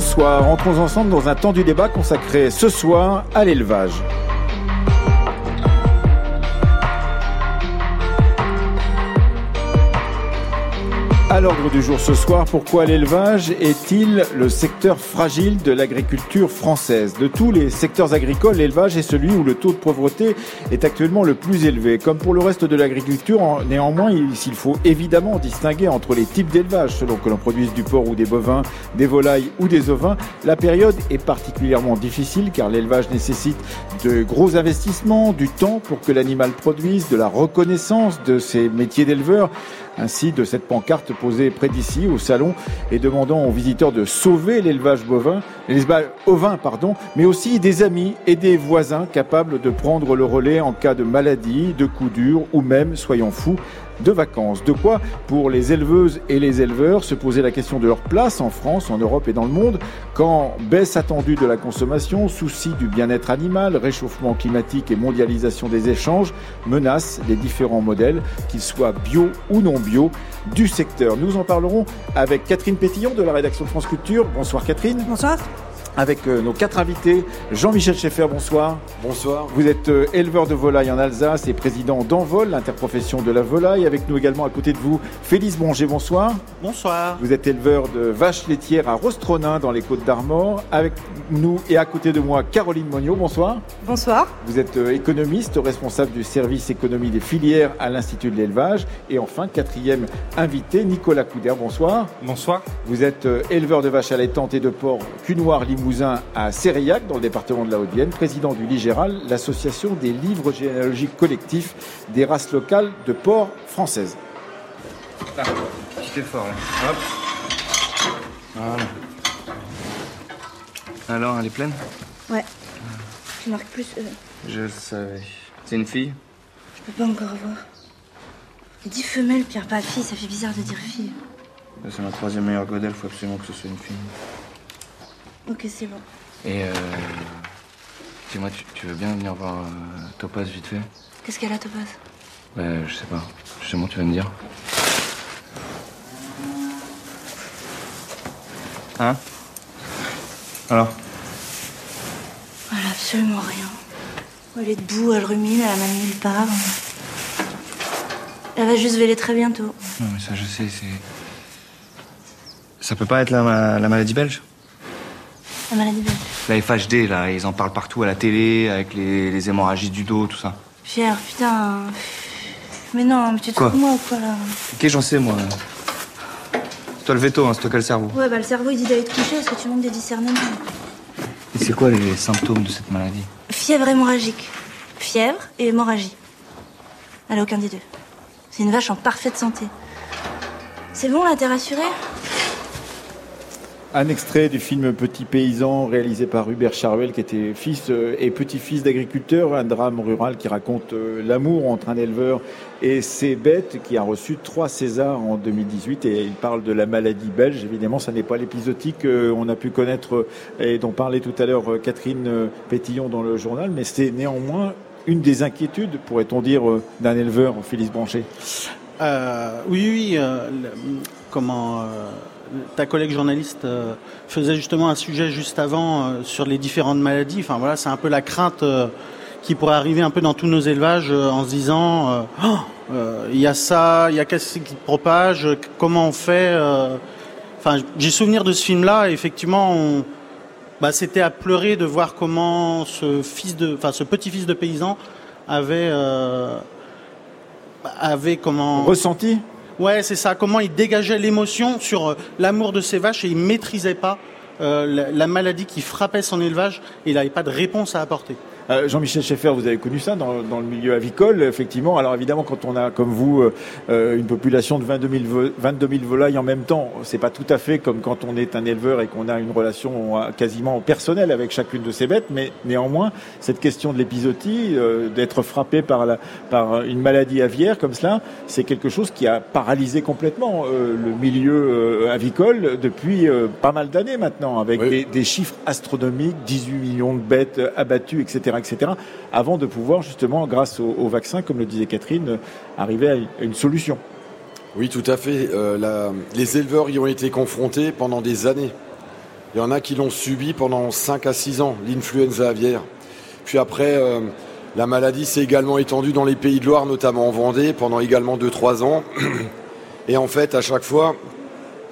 bonsoir. Entrons ensemble dans un temps du débat consacré ce soir à l'élevage. À l'ordre du jour ce soir, pourquoi l'élevage est-il le secteur fragile de l'agriculture française? De tous les secteurs agricoles, l'élevage est celui où le taux de pauvreté est actuellement le plus élevé. Comme pour le reste de l'agriculture, néanmoins, il faut évidemment distinguer entre les types d'élevage, selon que l'on produise du porc ou des bovins, des volailles ou des ovins. La période est particulièrement difficile car l'élevage nécessite de gros investissements, du temps pour que l'animal produise, de la reconnaissance de ses métiers d'éleveur ainsi de cette pancarte posée près d'ici au salon et demandant aux visiteurs de sauver l'élevage bovin, l'élevage ovin, pardon, mais aussi des amis et des voisins capables de prendre le relais en cas de maladie, de coup dur ou même, soyons fous, de vacances. De quoi, pour les éleveuses et les éleveurs, se poser la question de leur place en France, en Europe et dans le monde, quand baisse attendue de la consommation, souci du bien-être animal, réchauffement climatique et mondialisation des échanges menacent les différents modèles, qu'ils soient bio ou non bio, du secteur. Nous en parlerons avec Catherine Pétillon de la rédaction de France Culture. Bonsoir Catherine. Bonsoir avec euh, nos quatre invités. Jean-Michel Schaeffer, bonsoir. Bonsoir. Vous êtes euh, éleveur de volailles en Alsace et président d'Envol, l'interprofession de la volaille. Avec nous également à côté de vous, Félix Bonger, bonsoir. Bonsoir. Vous êtes éleveur de vaches laitières à Rostronin dans les Côtes d'Armor. Avec nous et à côté de moi, Caroline Monio, bonsoir. Bonsoir. Vous êtes euh, économiste, responsable du service économie des filières à l'Institut de l'élevage. Et enfin, quatrième invité, Nicolas Couder, bonsoir. Bonsoir. Vous êtes éleveur de vaches allaitantes et de porc cunoir limousin à Sériac, dans le département de la Haute-Vienne, président du Ligéral, l'association des livres généalogiques collectifs des races locales de porc françaises. Ah, petit effort là. Hop. Voilà. Alors, elle est pleine? Ouais. Je marque plus. Euh, Je le savais. C'est une fille? Je peux pas encore voir. Il dit femelle, Pierre, pas fille, ça fait bizarre de dire fille. C'est ma troisième meilleure godelle, faut absolument que ce soit une fille. Ok, c'est bon. Et euh. Dis-moi, tu, tu veux bien venir voir euh, Topaz vite fait? Qu'est-ce qu'elle a, Topaz? Ouais, je sais pas. Justement, tu vas me dire. Hein? Alors? Elle a absolument rien. Elle est debout, elle rumine, elle a même nulle part. Elle va juste véler très bientôt. Non, mais ça, je sais, c'est. Ça peut pas être la, la maladie belge? La maladie belge. La FHD, là, ils en parlent partout à la télé, avec les, les hémorragies du dos, tout ça. Pierre, putain. Mais non, mais tu te Quoi de moi ou quoi là Ok, j'en sais, moi. C'est toi le veto, hein, c'est toi qui as le cerveau. Ouais, bah le cerveau il dit d'aller te coucher parce que tu manques des discernements. Et c'est quoi les symptômes de cette maladie? Fièvre hémorragique. Fièvre et hémorragie. Elle a aucun des deux. C'est une vache en parfaite santé. C'est bon là, t'es rassuré? Un extrait du film Petit paysan réalisé par Hubert Charvel qui était fils euh, et petit-fils d'agriculteur, un drame rural qui raconte euh, l'amour entre un éleveur et ses bêtes qui a reçu trois Césars en 2018 et il parle de la maladie belge. Évidemment, ça n'est pas l'épisodique qu'on a pu connaître et dont parlait tout à l'heure euh, Catherine Pétillon dans le journal, mais c'est néanmoins une des inquiétudes, pourrait-on dire, d'un éleveur, Félix Blanchet. Euh, oui, oui. euh, comment euh, ta collègue journaliste euh, faisait justement un sujet juste avant euh, sur les différentes maladies. Enfin voilà, c'est un peu la crainte euh, qui pourrait arriver un peu dans tous nos élevages en se disant euh, Oh, euh, il y a ça, il y a qu'est-ce qui propage, comment on fait. Enfin, j'ai souvenir de ce film-là. et Effectivement, on, bah, c'était à pleurer de voir comment ce fils de, enfin ce petit-fils de paysan avait euh, avait comment Ressenti? Ouais, c'est ça. Comment il dégageait l'émotion sur euh, l'amour de ses vaches et il maîtrisait pas euh, la, la maladie qui frappait son élevage et il n'avait pas de réponse à apporter. Euh, Jean-Michel Schaeffer, vous avez connu ça dans, dans le milieu avicole, effectivement. Alors évidemment, quand on a, comme vous, euh, euh, une population de 22 000, vo- 22 000 volailles en même temps, c'est pas tout à fait comme quand on est un éleveur et qu'on a une relation quasiment personnelle avec chacune de ses bêtes. Mais néanmoins, cette question de l'épizootie, euh, d'être frappé par, la, par une maladie aviaire comme cela, c'est quelque chose qui a paralysé complètement le milieu avicole depuis pas mal d'années maintenant, avec Oui. des, des chiffres astronomiques, 18 millions de bêtes abattues, etc., etc., avant de pouvoir justement, grâce au, vaccin, comme le disait Catherine, euh, arriver à une- solution. Oui, tout à fait. Euh, les éleveurs y ont été confrontés pendant des années. Il y en a qui l'ont subi pendant 5 à 6 ans, l'influenza aviaire. Puis après, euh, la maladie s'est également étendue dans les pays de Loire, notamment en Vendée, pendant également 2-3 ans. Et en fait, à chaque fois,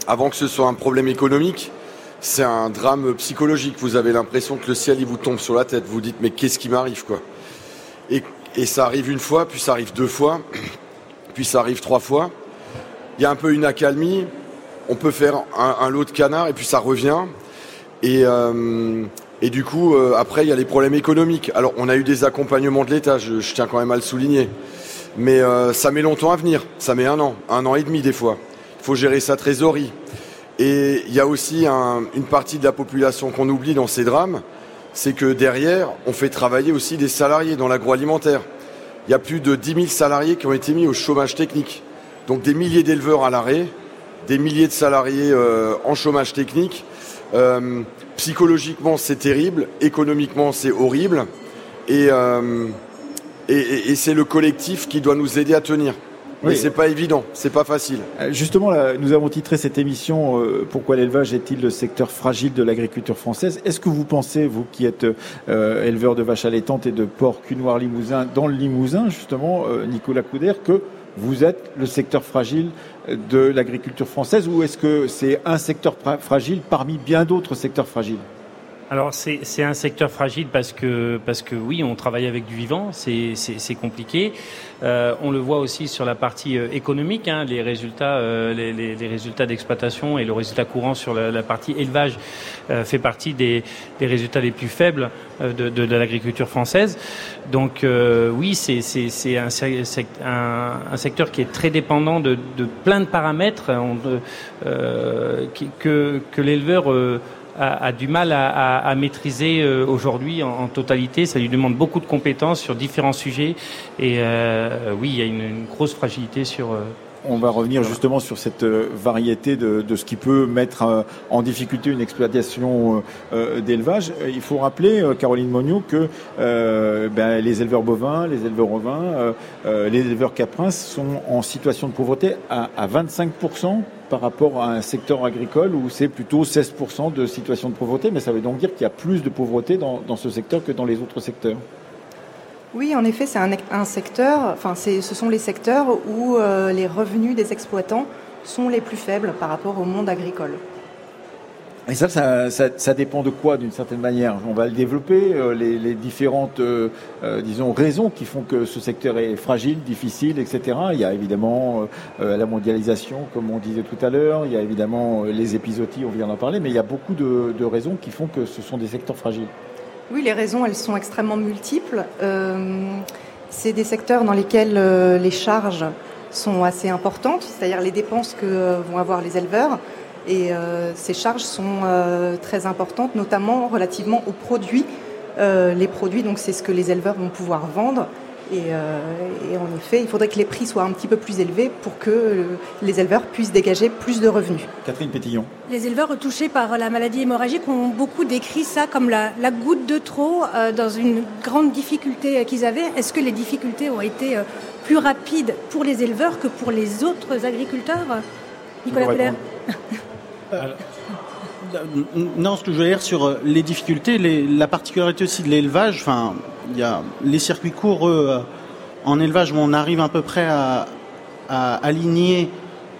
avant que ce soit un problème économique, c'est un drame psychologique. Vous avez l'impression que le ciel il vous tombe sur la tête. Vous dites mais qu'est-ce qui m'arrive quoi? Et, ça arrive une fois, puis ça arrive deux fois, puis ça arrive trois fois. Il y a un peu une accalmie. On peut faire un, lot de canards et puis ça revient. Et, euh, du coup, euh, après, il y a les problèmes économiques. Alors, on a eu des accompagnements de l'État, je, tiens quand même à le souligner. Mais euh, ça met longtemps à venir. Ça met un an, un an et demi des fois. Il faut gérer sa trésorerie. Et il y a aussi une partie de la population qu'on oublie dans ces drames, c'est que derrière, on fait travailler aussi des salariés dans l'agroalimentaire. Il y a plus de 10 000 salariés qui ont été mis au chômage technique. Donc des milliers d'éleveurs à l'arrêt, des milliers de salariés euh, en chômage technique. Euh, psychologiquement, c'est terrible. Économiquement, c'est horrible. Euh, et, et c'est le collectif qui doit nous aider à tenir. Mais c'est pas évident, c'est pas facile. Euh, justement, nous avons titré cette émission euh, Pourquoi l'élevage est-il le secteur fragile de l'agriculture française? Est-ce que vous pensez, vous qui êtes euh, éleveur de vaches allaitantes et de porcs cunoirs limousin dans le Limousin, justement, Nicolas Couder, que vous êtes le secteur fragile de l'agriculture française ou est-ce que c'est un secteur fragile parmi bien d'autres secteurs fragiles? Alors c'est un secteur fragile parce que parce que oui, on travaille avec du vivant, c'est compliqué. Euh, on le voit aussi sur la partie euh, économique, hein, les résultats euh, les, les, les, résultats d'exploitation et le résultat courant sur la, la partie élevage euh, fait partie des, des, résultats les plus faibles euh, de, de, de l'agriculture française. Donc oui, c'est c'est un, un, un, secteur qui est très dépendant de, de plein de paramètres on, que que l'éleveur a, du mal à, maîtriser euh, aujourd'hui en, totalité. Ça lui demande beaucoup de compétences sur différents sujets. Et euh, oui, il y a une, grosse fragilité sur. Euh, on va revenir justement sur cette variété de, ce qui peut mettre en difficulté une exploitation d'élevage. Il faut rappeler, Caroline Monio, que ben, les éleveurs bovins, les éleveurs ovins, les éleveurs caprins sont en situation de pauvreté à, à 25 par rapport à un secteur agricole où c'est plutôt 16% de situation de pauvreté, mais ça veut donc dire qu'il y a plus de pauvreté dans, ce secteur que dans les autres secteurs. Oui, en effet, c'est un, secteur, enfin, ce sont les secteurs où euh, les revenus des exploitants sont les plus faibles par rapport au monde agricole. Et ça, ça, ça, dépend de quoi, d'une certaine manière? On va le développer, euh, les, différentes, euh, disons, raisons qui font que ce secteur est fragile, difficile, etc. Il y a évidemment la mondialisation, comme on disait tout à l'heure. Il y a évidemment les épisodies, on vient d'en parler, mais il y a beaucoup de, raisons qui font que ce sont des secteurs fragiles. Oui, les raisons, elles sont extrêmement multiples. C'est des secteurs dans lesquels les charges sont assez importantes, c'est-à-dire les dépenses que vont avoir les éleveurs et euh, ces charges sont euh, très importantes, notamment relativement aux produits. Euh, les produits, donc c'est ce que les éleveurs vont pouvoir vendre. Et, en effet, il faudrait que les prix soient un petit peu plus élevés pour que les éleveurs puissent dégager plus de revenus. Catherine Pétillon. Les éleveurs touchés par la maladie hémorragique ont beaucoup décrit ça comme la, goutte de trop dans une grande difficulté qu'ils avaient. Est-ce que les difficultés ont été plus rapides pour les éleveurs que pour les autres agriculteurs Nicolas Peller euh, non, ce que je veux dire sur euh, les difficultés, la particularité aussi de l'élevage, enfin, y a les circuits courts euh, en élevage on arrive à peu près à, aligner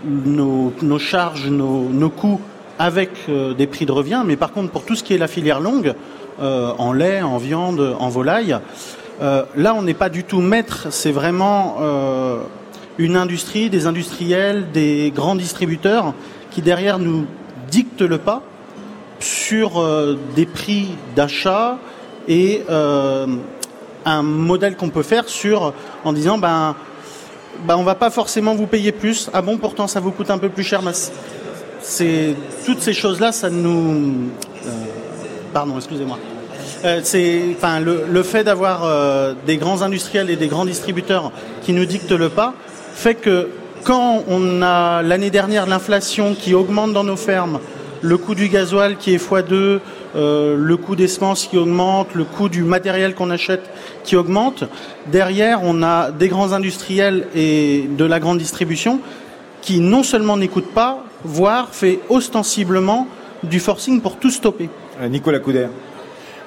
nos, charges, nos, coûts avec des prix de revient. Mais par contre, pour tout ce qui est la filière longue, en lait, en viande, en volaille, là, on n'est pas du tout maître. C'est vraiment une industrie, des industriels, des grands distributeurs qui derrière nous dictent le pas sur euh, des prix d'achat et euh, un modèle qu'on peut faire sur en disant ben ben on va pas forcément vous payer plus. Ah bon pourtant ça vous coûte un peu plus cher c'est toutes ces choses là ça nous euh, pardon excusez-moi. C'est enfin le, le fait d'avoir des grands industriels et des grands distributeurs qui nous dictent le pas fait que quand on a l'année dernière l'inflation qui augmente dans nos fermes, le coût du gasoil qui est x2, euh, le coût des semences qui augmente, le coût du matériel qu'on achète qui augmente, derrière on a des grands industriels et de la grande distribution qui non seulement n'écoutent pas, voire fait ostensiblement du forcing pour tout stopper. Nicolas Couder.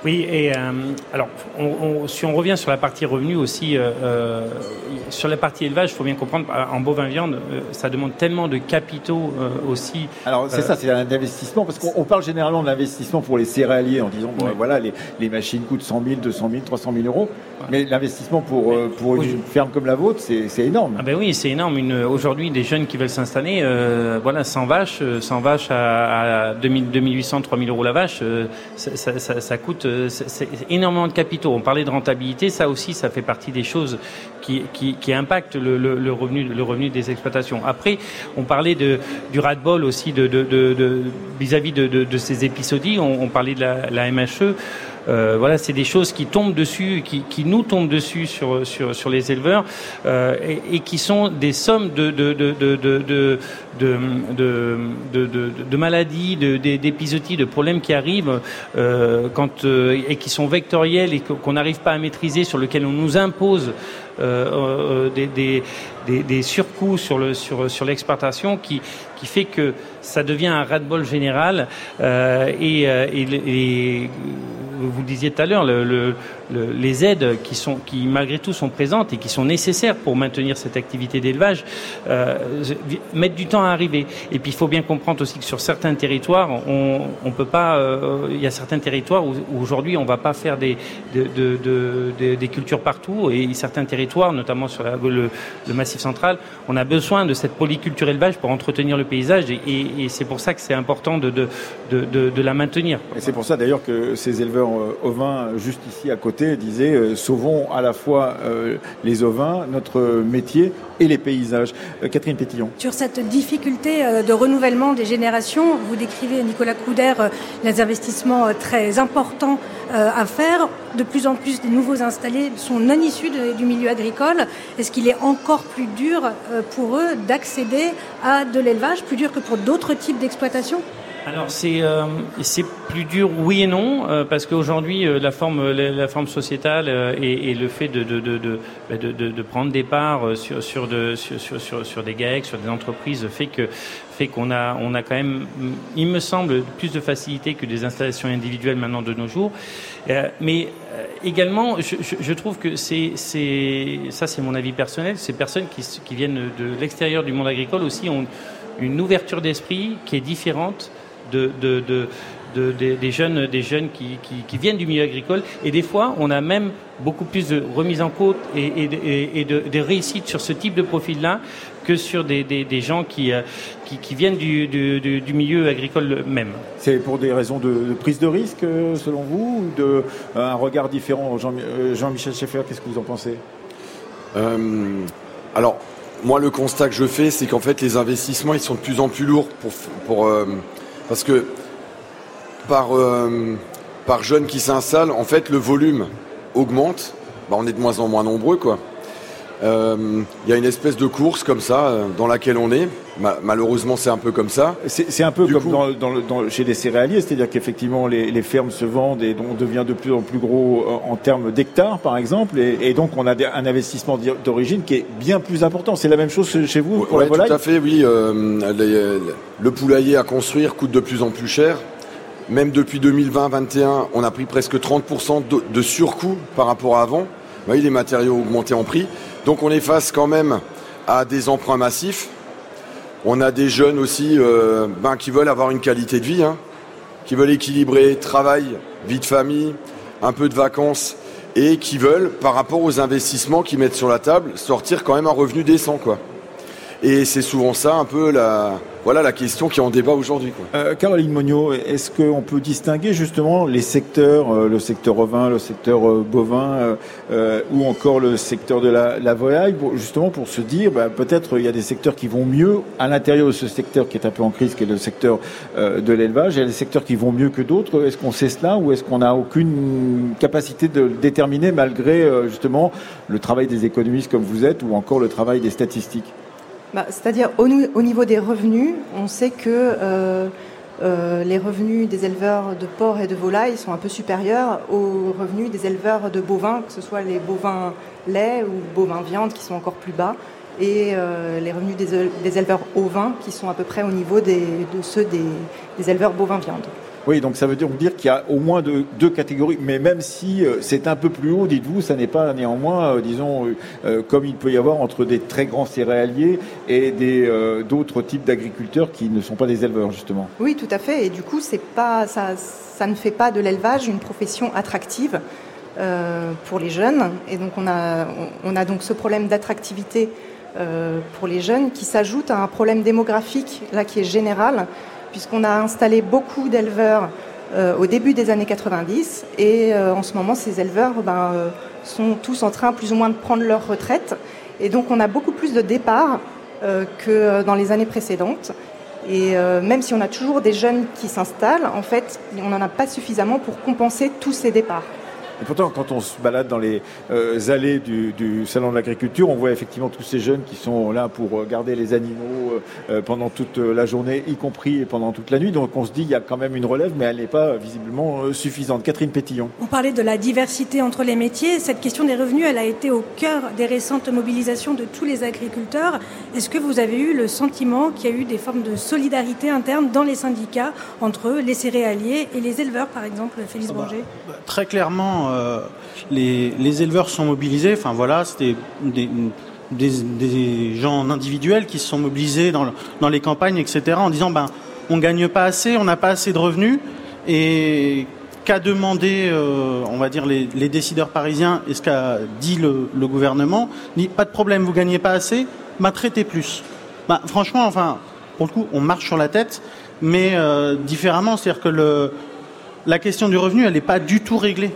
Oui, et euh, alors, on, on, si on revient sur la partie revenu aussi, euh, euh sur la partie élevage, il faut bien comprendre, en bovin viande, euh, ça demande tellement de capitaux euh, aussi. Alors c'est ça, c'est un investissement, parce qu'on parle généralement d'investissement pour les céréaliers en disant, bon, voilà, les, les, machines coûtent 100 000, 200 000, 300 000 euros, mais l'investissement pour, pour oui. une ferme comme la vôtre, c'est énorme. Ah ben oui, c'est énorme. Aujourd'hui, des jeunes qui veulent s'installer, voilà, 100 vaches, 100 vaches à, à 2000, 2800, 3000 euros la vache, ça, ça, ça, ça coûte c'est énormément de capitaux. On parlait de rentabilité, ça aussi, ça fait partie des choses qui, qui, impactent le, revenu, le revenu des exploitations. Après, on parlait du ras-de-bol aussi de, vis-à-vis de, ces épisodies. On, parlait de la MHE. Euh, voilà, c'est des choses qui tombent dessus, qui, qui, nous tombent dessus sur, sur, sur les éleveurs euh, et, et, qui sont des sommes de, de, de, de, de, de, de maladies, d'épisodies, de, problèmes qui arrivent euh, quand, et qui sont vectoriels et qu'on n'arrive pas à maîtriser, sur lesquels on nous impose euh, des, des, des, des, surcoûts sur le sur sur l'exportation qui qui fait que ça devient un ras-de-bol général euh, et, et, et, vous disiez tout à l'heure le, le, le, les aides qui sont qui malgré tout sont présentes et qui sont nécessaires pour maintenir cette activité d'élevage euh, mettent du temps à arriver. Et puis il faut bien comprendre aussi que sur certains territoires on on peut pas euh, il y a certains territoires où, aujourd'hui on va pas faire des de, de, de, des cultures partout. Et certains territoires notamment sur le, massif central, on a besoin de cette polyculture élevage pour entretenir le paysage. Et, c'est pour ça que c'est important de, de, la maintenir. Et c'est pour ça d'ailleurs que ces éleveurs euh, ovins juste ici à côté disaient euh, sauvons à la fois euh, les ovins, notre métier et les paysages. Euh, Catherine Pétillon. Sur cette difficulté de renouvellement des générations, vous décrivez, Nicolas Couder, les investissements très importants à faire. De plus en plus, des nouveaux installés sont non issus du milieu agricole. Est-ce qu'il est encore plus dur pour eux d'accéder à de l'élevage, plus dur que pour d'autres types d'exploitation? Alors c'est euh, c'est plus dur oui et non euh, parce qu'aujourd'hui euh, la forme la, la, forme sociétale euh, et, et, le fait de de, de, de, bah, de, prendre des parts sur sur, de, sur, sur, sur des GAEC, sur des entreprises fait que fait qu'on a on a quand même il me semble plus de facilité que des installations individuelles maintenant de nos jours. Euh, mais également je, je, je, trouve que c'est c'est ça c'est mon avis personnel ces personnes qui, qui viennent de l'extérieur du monde agricole aussi ont une ouverture d'esprit qui est différente de, de, de, de, de des jeunes, des jeunes qui, qui, qui, viennent du milieu agricole. Et des fois, on a même beaucoup plus de remise en cause et, et, et de, de, réussite sur ce type de profil-là que sur des, des, des gens qui, euh, qui, qui, viennent du, du, du, milieu agricole même. C'est pour des raisons de, de, prise de risque, selon vous, ou de, un regard différent euh, Jean-Michel Jean Schaeffer, qu'est-ce que vous en pensez? Euh, Alors, moi, le constat que je fais, c'est qu'en fait, les investissements, ils sont de plus en plus lourds pour, pour euh, parce que par, euh, par jeune qui s'installe, en fait, le volume augmente. Bah, on est de moins en moins nombreux, quoi. Il euh, y a une espèce de course comme ça euh, dans laquelle on est. Ma malheureusement, c'est un peu comme ça. C'est un peu du comme coup, dans, dans, dans, chez les céréaliers, c'est-à-dire qu'effectivement, les, les, fermes se vendent et on devient de plus en plus gros en, en termes d'hectares, par exemple, et, et, donc on a un investissement d'origine qui est bien plus important. C'est la même chose chez vous pour ouais, la volaille Tout à fait, oui. Euh, les, le poulailler à construire coûte de plus en plus cher. Même depuis 2020-21, on a pris presque 30% de, de surcoût par rapport à avant. Oui, les matériaux ont augmenté en prix. Donc on est face quand même à des emprunts massifs. On a des jeunes aussi euh, ben, qui veulent avoir une qualité de vie, hein, qui veulent équilibrer travail, vie de famille, un peu de vacances et qui veulent, par rapport aux investissements qu'ils mettent sur la table, sortir quand même un revenu décent. Quoi. Et c'est souvent ça un peu la, voilà la question qui est en débat aujourd'hui. Euh, Caroline Monio, est-ce qu'on peut distinguer justement les secteurs, euh, le secteur ovin, le secteur bovin euh, ou encore le secteur de la, la volaille, justement pour se dire bah, peut-être il y a des secteurs qui vont mieux à l'intérieur de ce secteur qui est un peu en crise, qui est le secteur de l'élevage, il y a des secteurs qui vont mieux que d'autres. Est-ce qu'on sait cela ou est-ce qu'on n'a aucune capacité de le déterminer malgré justement le travail des économistes comme vous êtes ou encore le travail des statistiques? Bah, C'est-à-dire au, au, niveau des revenus, on sait que euh, euh, les revenus des éleveurs de porc et de volailles sont un peu supérieurs aux revenus des éleveurs de bovins, que ce soit les bovins lait ou bovins viande qui sont encore plus bas. et les revenus des, éleveurs ovins qui sont à peu près au niveau de ceux des, éleveurs bovins viande. Oui, donc ça veut dire, qu'il y a au moins deux, catégories, mais même si c'est un peu plus haut, dites-vous, ça n'est pas néanmoins, disons, comme il peut y avoir entre des très grands céréaliers et d'autres types d'agriculteurs qui ne sont pas des éleveurs, justement. Oui, tout à fait, et du coup, pas, ça, ça ne fait pas de l'élevage une profession attractive. Euh, pour les jeunes. Et donc on a, on a donc ce problème d'attractivité euh, pour les jeunes qui s'ajoute à un problème démographique là qui est général, puisqu'on a installé beaucoup d'éleveurs euh, au début des années 90 et en ce moment ces éleveurs ben, sont tous en train plus ou moins de prendre leur retraite. Et donc on a beaucoup plus de départs que dans les années précédentes. Et même si on a toujours des jeunes qui s'installent, en fait, on n'en a pas suffisamment pour compenser tous ces départs. Et pourtant, quand on se balade dans les euh, allées du, salon de l'agriculture, on voit effectivement tous ces jeunes qui sont là pour garder les animaux euh, pendant toute la journée, y compris pendant toute la nuit. Donc on se dit qu'il y a quand même une relève, mais elle n'est pas visiblement euh, suffisante. Catherine Pétillon. On parlait de la diversité entre les métiers. Cette question des revenus, elle a été au cœur des récentes mobilisations de tous les agriculteurs. Est-ce que vous avez eu le sentiment qu'il y a eu des formes de solidarité interne dans les syndicats entre les céréaliers et les éleveurs, par exemple, Félix ah bah, bah, Très clairement, euh, les, éleveurs sont mobilisés. Enfin voilà, c'était des, gens individuels qui se sont mobilisés dans, les campagnes, etc., en disant ben on gagne pas assez, on n'a pas assez de revenus et qu'a demandé, euh, on va dire, les, décideurs parisiens et ce qu'a dit le, gouvernement, dit pas de problème, vous gagnez pas assez, m'a traité plus. Ben, franchement, enfin, pour le coup, on marche sur la tête, mais euh, différemment, c'est-à-dire que la question du revenu, elle n'est pas du tout réglée.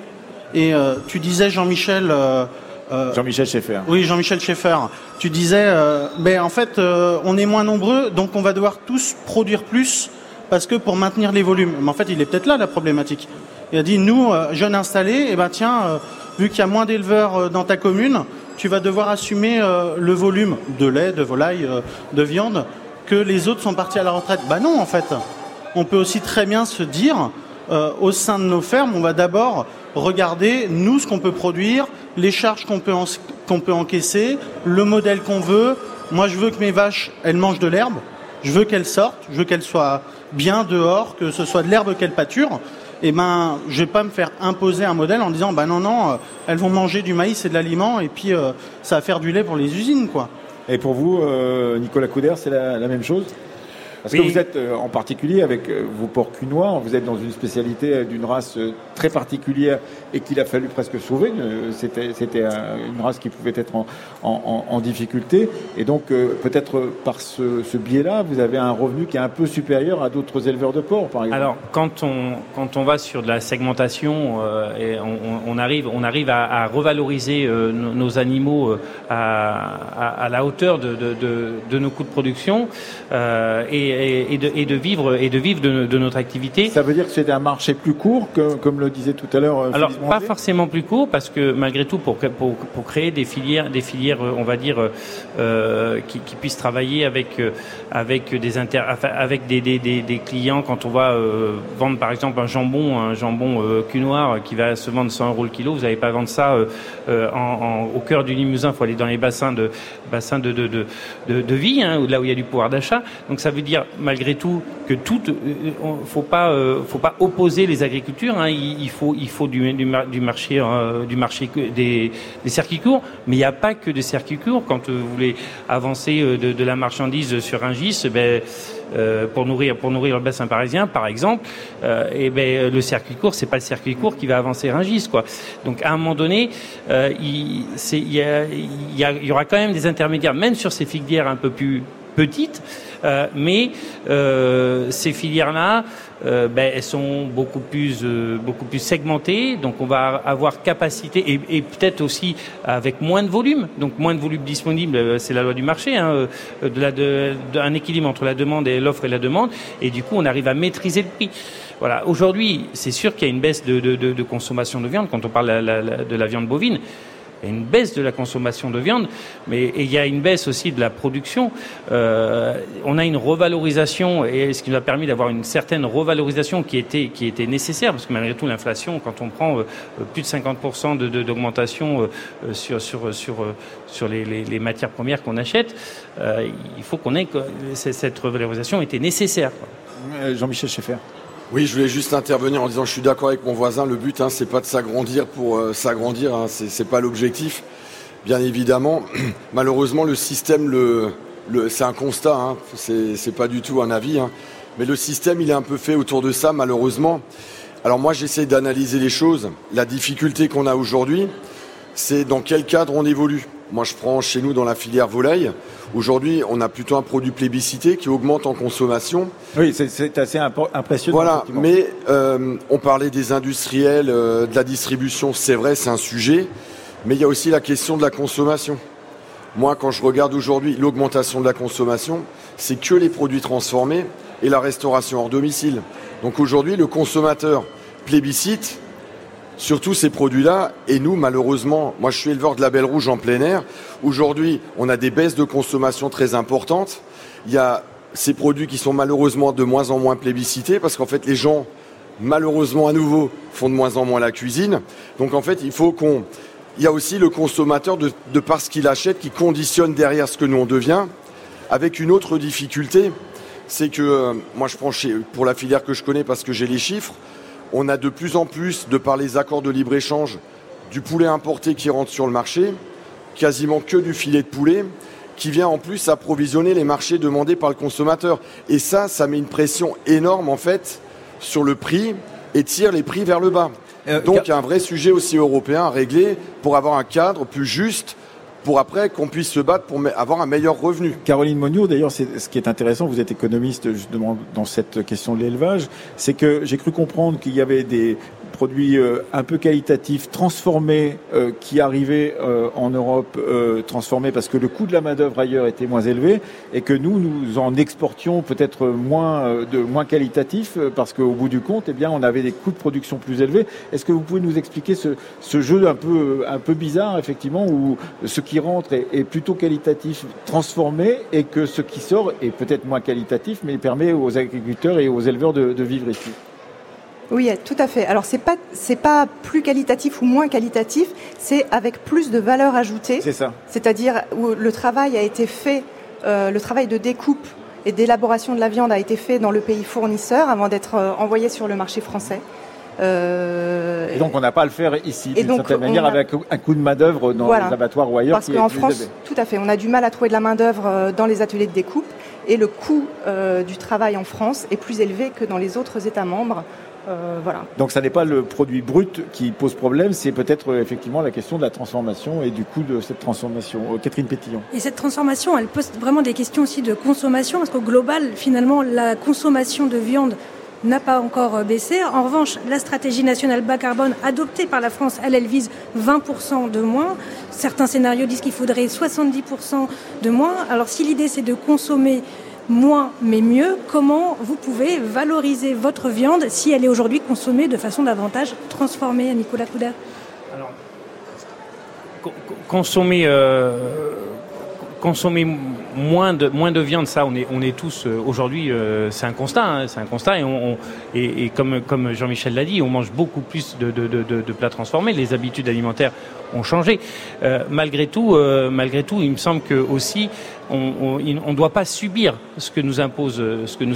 Et euh, tu disais, Jean-Michel. Euh, euh, Jean-Michel Schaeffer. Oui, Jean-Michel Schaeffer. Tu disais, ben, en fait, on est moins nombreux, donc on va devoir tous produire plus parce que pour maintenir les volumes. Mais en fait, il est peut-être là la problématique. Il a dit, nous, jeunes installés, eh ben tiens, vu qu'il y a moins d'éleveurs dans ta commune, tu vas devoir assumer le volume de lait, de volaille, de viande que les autres sont partis à la retraite. Bah non, en fait. On peut aussi très bien se dire, au sein de nos fermes, on va d'abord regardez, nous, ce qu'on peut produire, les charges qu'on peut, encaisser, le modèle qu'on veut. Moi, je veux que mes vaches, elles mangent de l'herbe. Je veux qu'elles sortent. Je veux qu'elles soient bien dehors, que ce soit de l'herbe qu'elles pâturent. Et eh ben, je vais pas me faire imposer un modèle en disant, bah non, non, euh, elles vont manger du maïs et de l'aliment, et puis euh, ça va faire du lait pour les usines, quoi. Et pour vous, euh, Nicolas Couder, c'est la, même chose? Parce que vous êtes euh, en particulier avec euh, vos porcs cunois, vous êtes dans une spécialité euh, d'une race très particulière et qu'il a fallu presque sauver. C'était, c'était une race qui pouvait être en, en, difficulté. Et donc, peut-être par ce, ce, biais-là, vous avez un revenu qui est un peu supérieur à d'autres éleveurs de porcs, par exemple. Alors, quand on, quand on va sur de la segmentation, et on, on, arrive, on arrive à, à revaloriser nos, animaux à, à, la hauteur de, de, de, de, nos coûts de production. et et, de, vivre et de vivre de, notre activité. Ça veut dire que c'est un marché plus court, que, comme le disait tout à l'heure. Euh, Alors pas forcément plus court, parce que malgré tout, pour, pour, créer des filières, des filières, euh, on va dire, euh, qui, puissent travailler avec avec des inter, avec des, des, clients quand on va vendre par exemple un jambon, un jambon cul noir qui va se vendre 100 euros le kilo, vous n'allez pas vendre ça en, au cœur du Limousin, il faut aller dans les bassins de bassins de de, de, vie, hein, là où il y a du pouvoir d'achat. Donc ça veut dire malgré tout que tout, euh, faut pas, euh, faut pas opposer les agricultures. Hein. Il, faut, il faut du, du, marché, euh, du marché des, des, circuits courts, mais il n'y a pas que des circuits courts. Quand vous voulez avancer de, de la marchandise sur un gis, ben, pour nourrir pour nourrir le bassin parisien par exemple et ben le circuit court c'est pas le circuit court qui va avancer gis quoi. Donc à un moment donné il, il, y, a, y, aura quand même des intermédiaires même sur ces filières un peu plus petites euh, mais euh, ces filières-là, euh, ben, elles sont beaucoup plus, beaucoup plus segmentées, donc on va avoir capacité et, peut-être aussi avec moins de volume, donc moins de volume disponible, c'est la loi du marché, hein, de la, de, un équilibre entre la demande et l'offre et la demande, et du coup on arrive à maîtriser le prix. Voilà. Aujourd'hui, c'est sûr qu'il y a une baisse de, de, de, consommation de viande quand on parle de la viande bovine. Il y a une baisse de la consommation de viande, mais il y a une baisse aussi de la production. Euh, on a une revalorisation, et ce qui nous a permis d'avoir une certaine revalorisation qui était, nécessaire, parce que malgré tout, l'inflation, quand on prend euh, plus de 50% d'augmentation euh, sur, les, matières premières qu'on achète, il faut qu'on ait cette revalorisation était nécessaire. Jean-Michel Schaeffer. Oui, je voulais juste intervenir en disant je suis d'accord avec mon voisin. Le but, hein, c'est pas de s'agrandir pour euh, s'agrandir. Hein, c'est pas l'objectif, bien évidemment. Malheureusement, le système, le, c'est un constat. Hein, c'est pas du tout un avis. Hein. mais le système, il est un peu fait autour de ça, malheureusement. Alors moi, j'essaie d'analyser les choses. La difficulté qu'on a aujourd'hui, c'est dans quel cadre on évolue. Moi, je prends chez nous dans la filière volaille. Aujourd'hui, on a plutôt un produit plébiscité qui augmente en consommation. Oui, c'est assez impressionnant. Voilà, mais euh, on parlait des industriels, euh, de la distribution, c'est vrai, c'est un sujet, mais il y a aussi la question de la consommation. Moi, quand je regarde aujourd'hui l'augmentation de la consommation, c'est que les produits transformés et la restauration hors domicile. Donc aujourd'hui, le consommateur plébiscite surtout ces produits-là. Et nous, malheureusement, moi je suis éleveur de la Belle Rouge en plein air. Aujourd'hui, on a des baisses de consommation très importantes. Il y a ces produits qui sont malheureusement de moins en moins plébiscités parce qu'en fait les gens, malheureusement à nouveau, font de moins en moins la cuisine. Donc en fait, il faut qu'on... Il y a aussi le consommateur de, de par ce qu'il achète qui conditionne derrière ce que nous on devient. Avec une autre difficulté, c'est que euh, moi je prends pour la filière que je connais parce que j'ai les chiffres, on a de plus en plus, de par les accords de libre-échange, du poulet importé qui rentre sur le marché, quasiment que du filet de poulet, qui vient en plus approvisionner les marchés demandés par le consommateur. Et ça, ça met une pression énorme en fait sur le prix et tire les prix vers le bas. Euh, Donc il y a un vrai sujet aussi européen à régler pour avoir un cadre plus juste pour après qu'on puisse se battre pour avoir un meilleur revenu. Caroline Monio, d'ailleurs, c'est ce qui est intéressant, vous êtes économiste justement dans cette question de l'élevage, c'est que j'ai cru comprendre qu'il y avait des produits euh, un peu qualitatifs, transformés, euh, qui arrivaient euh, en Europe, transformés parce que le coût de la main-d'œuvre ailleurs était moins élevé et que nous, nous en exportions peut-être moins, de, moins qualitatifs parce qu'au bout du compte, eh on avait des coûts de production plus élevés. Est-ce que vous pouvez nous expliquer ce, jeu un peu, bizarre, effectivement, où ce qui rentre est, plutôt qualitatif, transformé et que ce qui sort est peut-être moins qualitatif, mais permet aux agriculteurs et aux éleveurs de vivre ici? Oui, tout à fait. Alors c'est pas c'est pas plus qualitatif ou moins qualitatif, c'est avec plus de valeur ajoutée. C'est ça. C'est-à-dire où le travail a été fait, euh, le travail de découpe et d'élaboration de la viande a été fait dans le pays fournisseur avant d'être euh, envoyé sur le marché français. Euh, et donc on n'a pas à le faire ici, d'une certaine manière, avec un coup de main-d'œuvre dans les abattoirs ou ailleurs. Parce qu'en France, tout à fait, on a du mal à trouver de la main-d'œuvre dans les ateliers de découpe et le coût du travail en France est plus élevé que dans les autres États membres. Euh, voilà. Donc ça n'est pas le produit brut qui pose problème, c'est peut-être euh, effectivement la question de la transformation et du coût de cette transformation. Euh, Catherine Pétillon. Et cette transformation, elle pose vraiment des questions aussi de consommation, parce qu'au global, finalement, la consommation de viande n'a pas encore baissé. En revanche, la stratégie nationale bas carbone adoptée par la France, elle, elle vise 20% de moins. Certains scénarios disent qu'il faudrait 70% de moins. Alors si l'idée c'est de consommer moins mais mieux, comment vous pouvez valoriser votre viande si elle est aujourd'hui consommée de façon davantage transformée, Nicolas Couder consommer, euh, consommer moins de, moins de viande, ça, on est, on est tous euh, aujourd'hui, euh, c'est un constat, hein, c'est un constat, et, comme, comme Jean-Michel l'a dit, on mange beaucoup plus de, de, de, de, plats transformés. Les habitudes alimentaires ont changé. malgré tout, malgré tout, il me semble que aussi on ne doit pas subir ce que nous impose,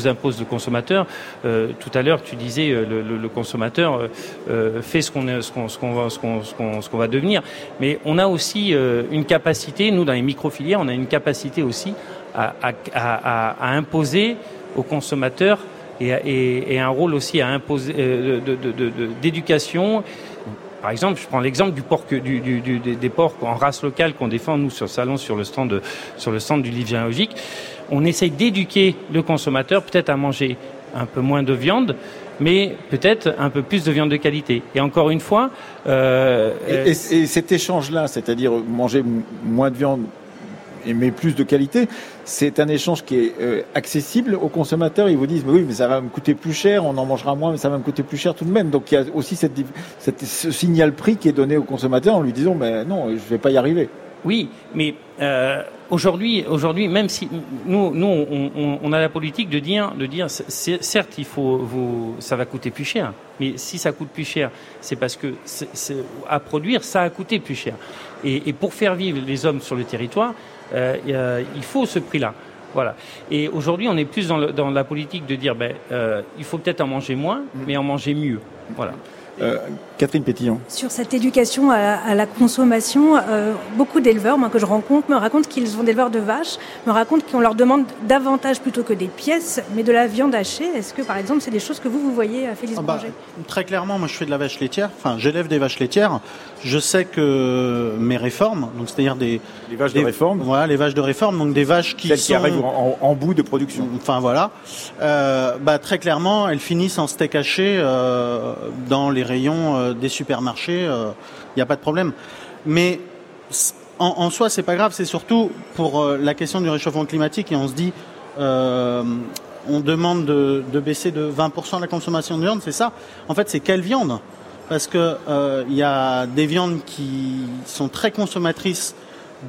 impose le consommateur. Euh, tout à l'heure, tu disais, euh, le, consommateur euh, fait ce qu'on va, devenir. Mais on a aussi une capacité, nous dans les micro-filières, on a une capacité aussi à, imposer aux consommateurs et, un rôle aussi à imposer d'éducation. Par exemple, je prends l'exemple du porc, des porcs en race locale qu'on défend nous sur le salon, sur le stand, du livre généalogique. On essaye d'éduquer le consommateur peut-être à manger un peu moins de viande, mais peut-être un peu plus de viande de qualité. Et encore une fois, euh, et, et, cet échange-là, c'est-à-dire manger moins de viande mais plus de qualité. C'est un échange qui est euh, accessible aux consommateurs. Ils vous disent, oui, mais ça va me coûter plus cher, on en mangera moins, mais ça va me coûter plus cher tout de même. Donc il y a aussi ce signal prix qui est donné au consommateur en lui disant, mais non, je vais pas y arriver. Oui, mais euh, aujourd'hui, même si nous, nous, on, a la politique de dire, de dire, certes, il faut, vous, ça va coûter plus cher, mais si ça coûte plus cher, c'est parce que à produire, ça a coûté plus cher. Et, pour faire vivre les hommes sur le territoire, euh, il faut ce prix-là. Voilà. Et aujourd'hui, on est plus dans, le, dans, la politique de dire, ben, euh, il faut peut-être en manger moins, mmh. mais en manger mieux. Voilà. Euh, Catherine Pétillon. Sur cette éducation à la, consommation, euh, beaucoup d'éleveurs, moi que je rencontre, me racontent qu'ils sont éleveurs de vaches, me racontent qu'on leur demande davantage plutôt que des pièces, mais de la viande hachée. Est-ce que par exemple c'est des choses que vous vous voyez, à Félix ah bah, Très clairement, moi je fais de la vache laitière, enfin j'élève des vaches laitières. Je sais que mes réformes, donc c'est-à-dire des les vaches de réforme, voilà les vaches de réforme, donc des vaches qui Celles qui arrivent en, bout de production. Enfin voilà, euh, bah, très clairement elles finissent en steak haché dans les rayons euh, des supermarchés, il euh, n'y a pas de problème. Mais en, en soi, c'est pas grave. C'est surtout pour euh, la question du réchauffement climatique et on se dit, on demande de, baisser de 20% la consommation de viande. C'est ça? En fait, c'est quelle viande? Parce que il y a des viandes qui sont très consommatrices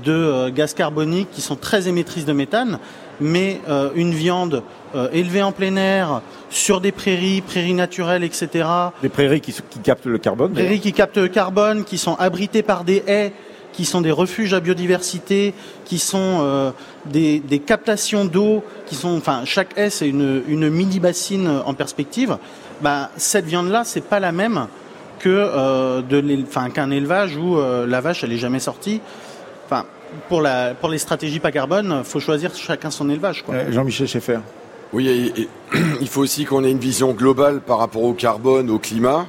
de gaz carbonique, qui sont très émettrices de méthane mais euh, une viande euh, élevée en plein air, sur des prairies, prairies naturelles, etc. Des prairies qui, captent le carbone Prairies qui captent le carbone, qui sont abritées par des haies, qui sont des refuges à biodiversité, qui sont euh, des, captations d'eau, qui sont, enfin, chaque haie c'est une, mini bassine en perspective. Bah, cette viande-là, c'est pas la même que de, enfin, qu'un élevage où la vache elle est jamais sortie. Enfin, pour, la, pour les stratégies pas carbone, faut choisir chacun son élevage. Euh, Jean-Michel Schaeffer. Oui, il faut aussi qu'on ait une vision globale par rapport au carbone, au climat.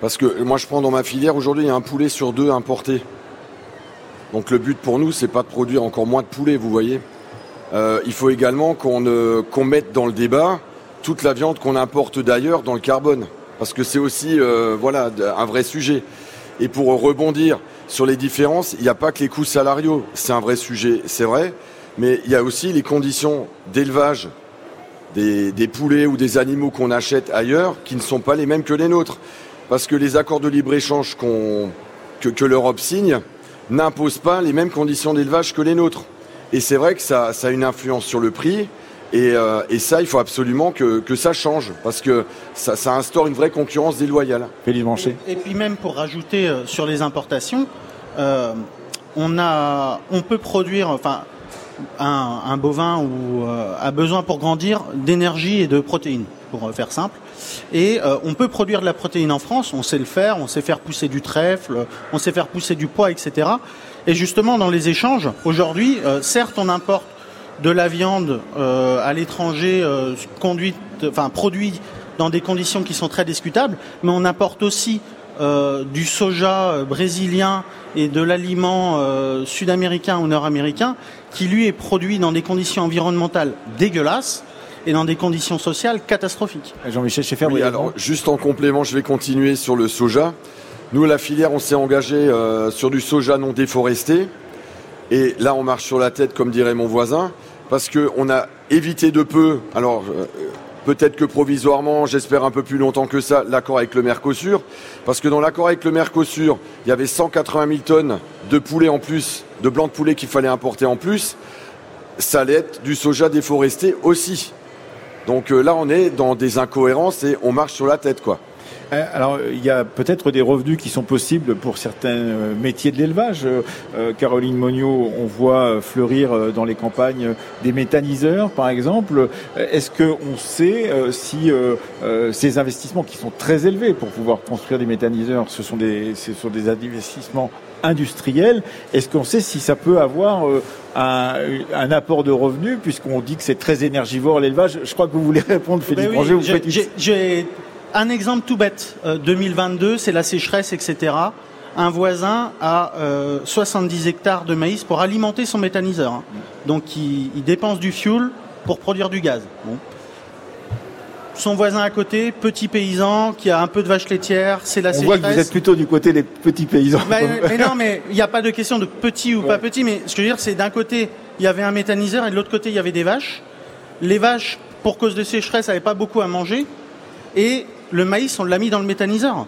Parce que moi, je prends dans ma filière, aujourd'hui, il y a un poulet sur deux importé. Donc le but pour nous, c'est pas de produire encore moins de poulet, vous voyez. Euh, il faut également qu'on qu'on mette dans le débat toute la viande qu'on importe d'ailleurs dans le carbone. Parce que c'est aussi euh, voilà, un vrai sujet. Et pour rebondir, sur les différences, il n'y a pas que les coûts salariaux, c'est un vrai sujet, c'est vrai, mais il y a aussi les conditions d'élevage des, poulets ou des animaux qu'on achète ailleurs qui ne sont pas les mêmes que les nôtres. Parce que les accords de libre-échange que, l'Europe signe n'imposent pas les mêmes conditions d'élevage que les nôtres. Et c'est vrai que ça, a une influence sur le prix. Euh, et, ça, il faut absolument que, ça change, parce que ça, instaure une vraie concurrence déloyale. Félix Et, et puis même pour rajouter euh, sur les importations, euh, on, a, on peut produire, enfin, un, bovin ou, a besoin pour grandir d'énergie et de protéines, pour faire simple. Et on peut produire de la protéine en France, on sait le faire, on sait faire pousser du trèfle, on sait faire pousser du pois, etc. Et justement, dans les échanges, aujourd'hui, certes, on importe de la viande euh, à l'étranger euh, conduite, enfin produit dans des conditions qui sont très discutables, mais on apporte aussi euh, du soja brésilien et de l'aliment sud-américain ou nord-américain qui lui est produit dans des conditions environnementales dégueulasses et dans des conditions sociales catastrophiques. Jean-Michel Schaeffer, oui, alors juste en complément, je vais continuer sur le soja. Nous, la filière, on s'est engagé sur du soja non déforesté. Et là, on marche sur la tête, comme dirait mon voisin parce qu'on a évité de peu, alors euh, peut-être que provisoirement, j'espère un peu plus longtemps que ça, l'accord avec le Mercosur, parce que dans l'accord avec le Mercosur, il y avait 180 000 tonnes de poulet en plus, de blanc de poulet qu'il fallait importer en plus, ça allait être du soja déforesté aussi. Donc euh, là, on est dans des incohérences et on marche sur la tête, quoi. Euh, alors, il y a peut-être des revenus qui sont possibles pour certains euh, métiers de l'élevage. Euh, Caroline Monio, on voit fleurir dans les campagnes des méthaniseurs, par exemple. Est-ce qu'on sait si ces investissements qui sont très élevés pour pouvoir construire des méthaniseurs, ce sont des, ce sont des investissements industriels, est-ce qu'on sait si ça peut avoir un, un, apport de revenus, puisqu'on dit que c'est très énergivore l'élevage? Je crois que vous voulez répondre, Félix ben oui, J'ai un exemple tout bête, 2022, euh, c'est la sécheresse, etc. Un voisin a 70 euh, hectares de maïs pour alimenter son méthaniseur. Hein. Donc il, dépense du fuel pour produire du gaz. son voisin à côté, petit paysan, qui a un peu de vaches laitières, c'est la On voit que vous êtes plutôt du côté des petits paysans. Bah, mais non, mais il n'y a pas de question de petit ou pas petit, mais ce que je veux dire, c'est d'un côté, il y avait un méthaniseur et de l'autre côté, il y avait des vaches. Les vaches, pour cause de sécheresse, n'avaient pas beaucoup à manger. Et le maïs, on l'a mis dans le méthaniseur.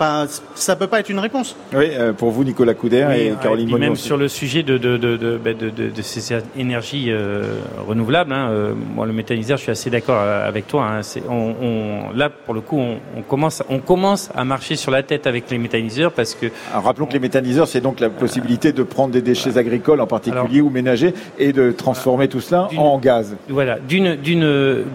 Ça ça peut pas être une réponse. Oui, euh, pour vous, Nicolas Couder et Caroline et Même sur le sujet de, de, de, de, ben, ces énergies euh, renouvelables, hein, euh, moi, le méthaniseur, je suis assez d'accord avec toi. Hein, on, on, là, pour le coup, on, on, commence, on commence à marcher sur la tête avec les méthaniseurs parce que. Alors, rappelons que les méthaniseurs, c'est donc la possibilité de prendre des déchets agricoles en particulier ou ménagers et de transformer tout cela en gaz. Voilà, d'une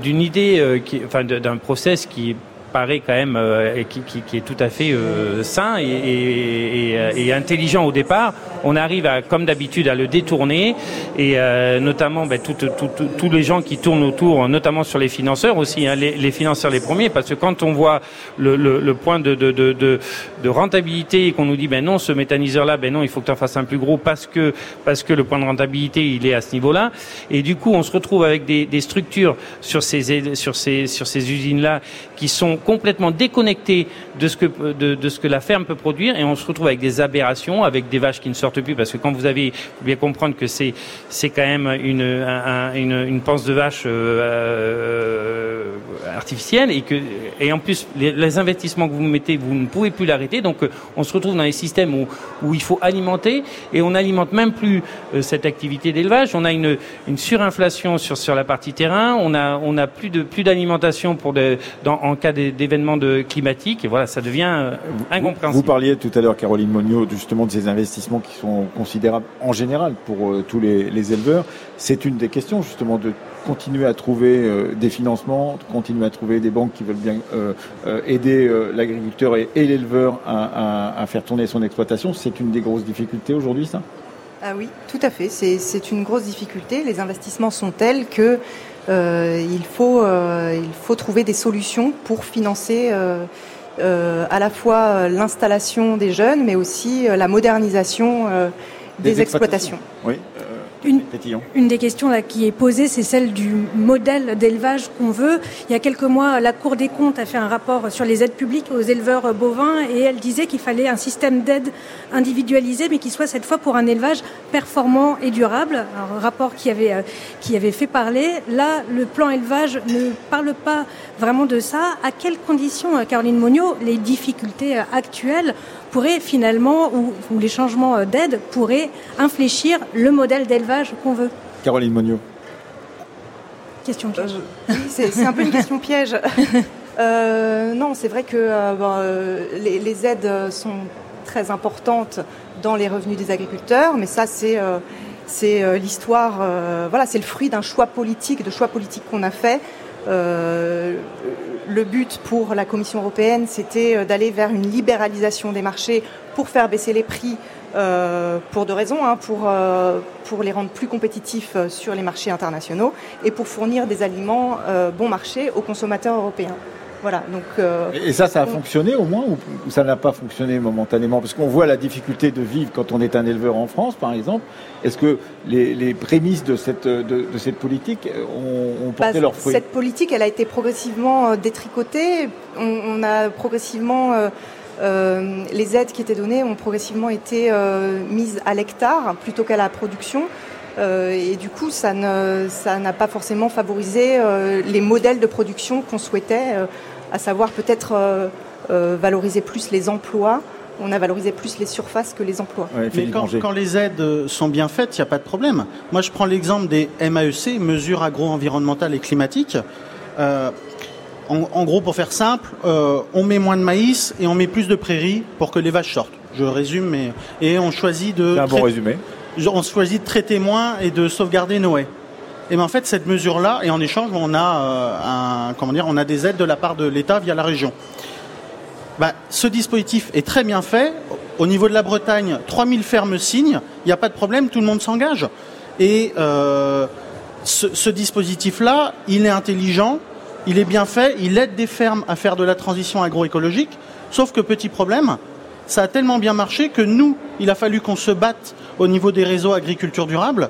idée, qui, enfin, d'un process qui paraît quand même euh, qui, qui, qui, est tout à fait euh, sain et, et, et, intelligent au départ. On arrive à, comme d'habitude à le détourner. Et euh, notamment ben, tous les gens qui tournent autour, notamment sur les financeurs aussi, hein, les, les, financeurs les premiers, parce que quand on voit le, le, le point de, de, de, de, rentabilité et qu'on nous dit ben non ce méthaniseur là ben non il faut que tu en fasses un plus gros parce que parce que le point de rentabilité il est à ce niveau là et du coup on se retrouve avec des, des structures sur ces sur ces sur ces usines là qui sont complètement déconnecté de ce que de, de, ce que la ferme peut produire. Et on se retrouve avec des aberrations, avec des vaches qui ne sortent plus. Parce que quand vous avez vous bien comprendre que c'est c'est quand même une une, une panse de vache euh, euh, artificielle. Et que et en plus les, les, investissements que vous mettez vous ne pouvez plus l'arrêter. Donc euh, on se retrouve dans des systèmes où où il faut alimenter. Et on n'alimente même plus euh, cette activité d'élevage. On a une une surinflation sur sur la partie terrain. On a on a plus de plus d'alimentation pour de, dans, en cas de d'événements de climatiques. Et voilà, ça devient euh, incompréhensible. Vous parliez tout à l'heure, Caroline Monio, justement de ces investissements qui sont considérables en général pour euh, tous les, les éleveurs. C'est une des questions justement de continuer à trouver euh, des financements, de continuer à trouver des banques qui veulent bien aider l'agriculteur et, et l'éleveur à, à, à, faire tourner son exploitation. C'est une des grosses difficultés aujourd'hui, ça? Ah oui, tout à fait. C'est une grosse difficulté. Les investissements sont tels que euh, il, faut, euh, il faut trouver des solutions pour financer euh, à la fois l'installation des jeunes, mais aussi la modernisation des, exploitations. Oui. Une, une, des questions là, qui est posée, c'est celle du modèle d'élevage qu'on veut. Il y a quelques mois, la Cour des comptes a fait un rapport sur les aides publiques aux éleveurs bovins et elle disait qu'il fallait un système d'aide individualisé, mais qui soit cette fois pour un élevage performant et durable. Un rapport qui avait, euh, qui avait fait parler. Là, le plan élevage ne parle pas vraiment de ça. À quelles conditions, euh, Caroline Monio, les difficultés euh, actuelles pourraient finalement, ou, ou les changements d'aide pourraient infléchir le modèle d'élevage qu'on veut Caroline Monio. Question piège. Euh, oui, c'est un peu une question piège. Euh, non, c'est vrai que euh, les, les, aides sont très importantes dans les revenus des agriculteurs, mais ça, c'est c'est l'histoire, voilà, c'est le fruit d'un choix politique, de choix politiques qu'on a fait. Le but pour la Commission européenne, c'était d'aller vers une libéralisation des marchés pour faire baisser les prix euh, pour deux raisons, hein, pour, euh, les rendre plus compétitifs euh, sur les marchés internationaux et pour fournir des aliments euh, bon marché aux consommateurs européens. Voilà, donc, euh, et ça, ça a fonctionné au moins ou, ça n'a pas fonctionné momentanément? Parce qu'on voit la difficulté de vivre quand on est un éleveur en France, par exemple. Est-ce que les, les, prémices de cette, de, de cette politique ont, ont porté bah, leurs fruits? Cette politique, elle a été progressivement détricotée. On, on a progressivement euh, les aides qui étaient données ont progressivement été euh, mises à l'hectare plutôt qu'à la production. Euh, et du coup, ça n'a ça pas forcément favorisé euh, les modèles de production qu'on souhaitait, euh, à savoir peut-être valoriser plus les emplois. On a valorisé plus les surfaces que les emplois. Ouais, Mais quand, quand, les aides sont bien faites, il n'y a pas de problème. Moi, je prends l'exemple des MAEC, mesures agro-environnementales et climatiques. Euh, en, en, gros, pour faire simple, euh, on met moins de maïs et on met plus de prairies pour que les vaches sortent. Je résume, mais et on choisit de. C'est un bon résumé. On choisit de traiter moins et de sauvegarder nos haies. Et ben en fait, cette mesure-là, et en échange, on a euh, comment dire, on a des aides de la part de l'État via la région. Ben, ce dispositif est très bien fait. Au niveau de la Bretagne, 3000 fermes signent. Il n'y a pas de problème, tout le monde s'engage. Et euh, ce, ce dispositif-là, il est intelligent il est bien fait, il aide des fermes à faire de la transition agroécologique, sauf que petit problème, ça a tellement bien marché que nous, il a fallu qu'on se batte au niveau des réseaux agriculture durable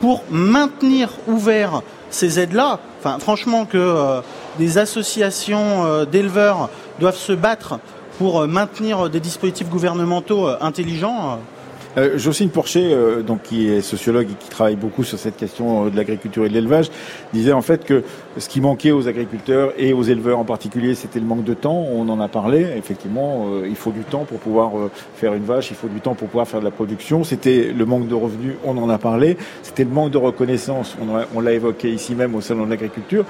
pour maintenir ouvert ces aides-là. Enfin, franchement, que des associations d'éleveurs doivent se battre pour maintenir des dispositifs gouvernementaux intelligents. Euh, Jocelyne Porcher, euh, donc qui est sociologue et qui travaille beaucoup sur cette question euh, de l'agriculture et de l'élevage, disait en fait que ce qui manquait aux agriculteurs et aux éleveurs en particulier, c'était le manque de temps. On en a parlé. Effectivement, euh, il faut du temps pour pouvoir faire une vache, il faut du temps pour pouvoir faire de la production. C'était le manque de revenus, on en a parlé. C'était le manque de reconnaissance, on l'a évoqué ici même au salon de l'agriculture.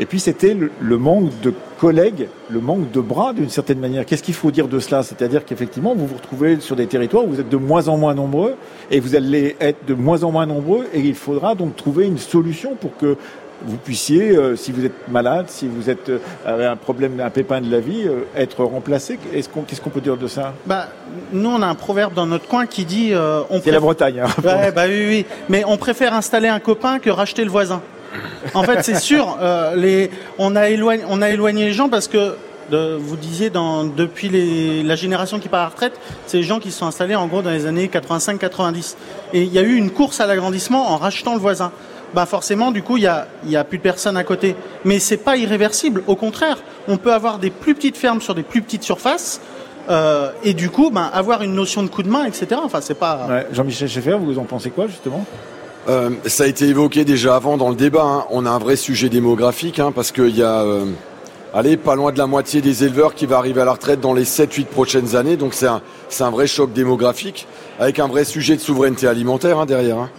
Et puis c'était le, manque de collègues, le manque de bras d'une certaine manière. Qu'est-ce qu'il faut dire de cela? C'est-à-dire qu'effectivement, vous vous retrouvez sur des territoires où vous êtes de moins en moins nombreux et vous allez être de moins en moins nombreux et il faudra donc trouver une solution pour que vous puissiez, euh, si vous êtes malade, si vous êtes euh, avez un problème, un pépin de la vie, euh, être remplacé. Qu'on, qu'est-ce qu'on peut dire de ça? Bah, nous, on a un proverbe dans notre coin qui dit, on. C'est la Bretagne. Hein. Ouais, bah oui, oui. Mais on préfère installer un copain que racheter le voisin. En fait, c'est sûr, euh, on, a éloigné, les gens parce que vous disiez dans, depuis la génération qui part à la retraite, c'est les gens qui se sont installés en gros dans les années 85-90. Et il y a eu une course à l'agrandissement en rachetant le voisin. Bah forcément, du coup, il y a, plus de personnes à côté. Mais c'est pas irréversible. Au contraire, on peut avoir des plus petites fermes sur des plus petites surfaces. Euh, et du coup, bah, avoir une notion de coup de main, etc. Enfin, c'est pas. Jean-Michel Schaeffer, vous en pensez quoi justement? Euh, ça a été évoqué déjà avant dans le débat. Hein. On a un vrai sujet démographique hein, parce qu'il y a, euh, allez, pas loin de la moitié des éleveurs qui va arriver à la retraite dans les 7-8 prochaines années. Donc c'est un, un vrai choc démographique avec un vrai sujet de souveraineté alimentaire hein, derrière.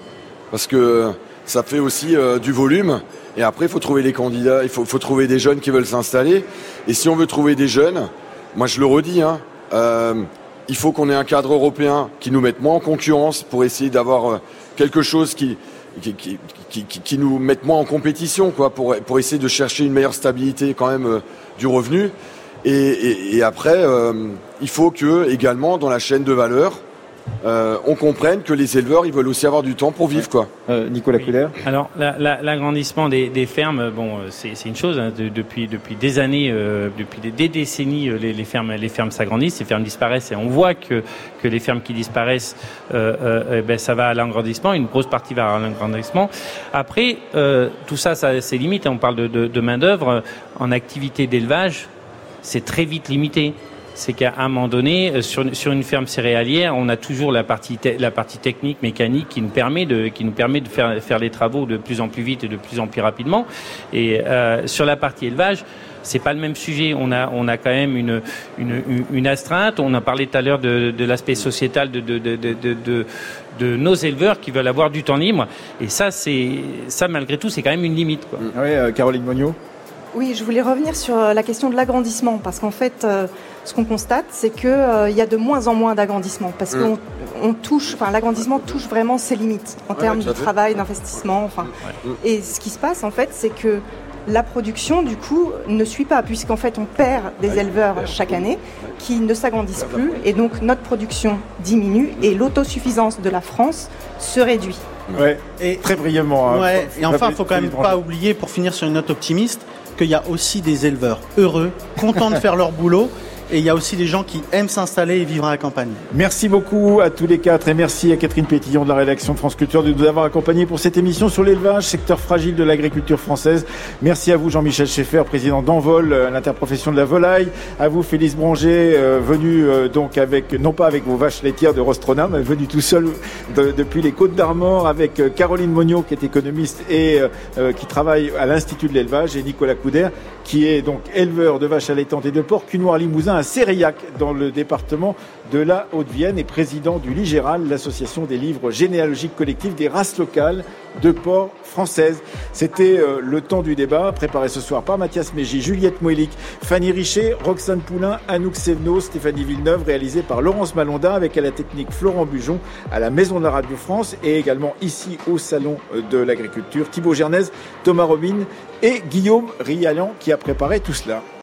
Parce que ça fait aussi euh, du volume. Et après, il faut trouver les candidats, il faut, faut, trouver des jeunes qui veulent s'installer. Et si on veut trouver des jeunes, moi je le redis, il faut qu'on ait un cadre européen qui nous mette moins en concurrence pour essayer d'avoir quelque chose qui, nous mette moins en compétition, quoi, pour, essayer de chercher une meilleure stabilité quand même euh, du revenu. Et après, euh, il faut que également dans la chaîne de valeur, euh, on comprenne que les éleveurs, ils veulent aussi avoir du temps pour vivre, quoi. Euh, Nicolas Couder. Alors, l'agrandissement des, des, fermes, bon, c'est une chose. Hein, depuis depuis des années, euh, depuis des, décennies, les, les, fermes les fermes s'agrandissent, les fermes disparaissent, et on voit que que les fermes qui disparaissent, eh ben, ça va à l'agrandissement. Une grosse partie va à l'agrandissement. Après, tout ça, ça c'est limite. On parle de, de, de main d'œuvre en activité d'élevage, c'est très vite limité c'est qu'à un moment donné, euh, sur, sur, une ferme céréalière, on a toujours la partie, la partie technique, mécanique qui nous permet de, qui nous permet de faire, faire les travaux de plus en plus vite et de plus en plus rapidement. Et euh, sur la partie élevage, c'est pas le même sujet. On a, on a quand même une, une, une astreinte. On a parlé tout à l'heure de, de l'aspect sociétal de, de, de, de, de, nos éleveurs qui veulent avoir du temps libre. Et ça, c'est, ça malgré tout, c'est quand même une limite. Quoi. Oui, euh, Caroline Monio. Oui, je voulais revenir sur la question de l'agrandissement parce qu'en fait, ce qu'on constate, c'est qu'il euh, y a de moins en moins d'agrandissement parce mm. qu'on touche, enfin, l'agrandissement touche vraiment ses limites en termes de travail, d'investissement. Enfin, et ce qui se passe en fait, c'est que la production, du coup, ne suit pas, puisqu'en fait, on perd des éleveurs chaque année qui ne s'agrandissent plus, et donc notre production diminue, et l'autosuffisance de la France se réduit. Ouais, et très brièvement. Hein. Ouais, et enfin, il faut quand même pas oublier, pour finir sur une note optimiste, qu'il y a aussi des éleveurs heureux, contents de faire leur boulot et il y a aussi des gens qui aiment s'installer et vivre à la campagne. Merci beaucoup à tous les quatre et merci à Catherine Pétillon de la rédaction de France Culture de nous avoir accompagnés pour cette émission sur l'élevage, secteur fragile de l'agriculture française. Merci à vous Jean-Michel Schaeffer, président d'Envol, euh, l'interprofession de la volaille. À vous Félix Branger, euh, venu euh, donc avec, non pas avec vos vaches laitières de Rostrona, mais venu tout seul depuis les Côtes d'Armor avec Caroline Monio qui est économiste et qui travaille à l'Institut de l'élevage et Nicolas Couder qui est donc éleveur de vaches allaitantes et de porcs cunoir limousin à Sériac, dans le département de la Haute-Vienne, et président du Ligéral, l'association des livres généalogiques collectifs des races locales de porcs françaises. C'était euh, le temps du débat, préparé ce soir par Mathias Mégy, Juliette Moelic, Fanny Richet, Roxane Poulain, Anouk Sevno, Stéphanie Villeneuve, réalisé par Laurence Malonda, avec à la technique Florent Bujon, à la Maison de la Radio France, et également ici au Salon de l'Agriculture, Thibaut Gernaise, Thomas Robin et Guillaume Rialan qui a préparé tout cela.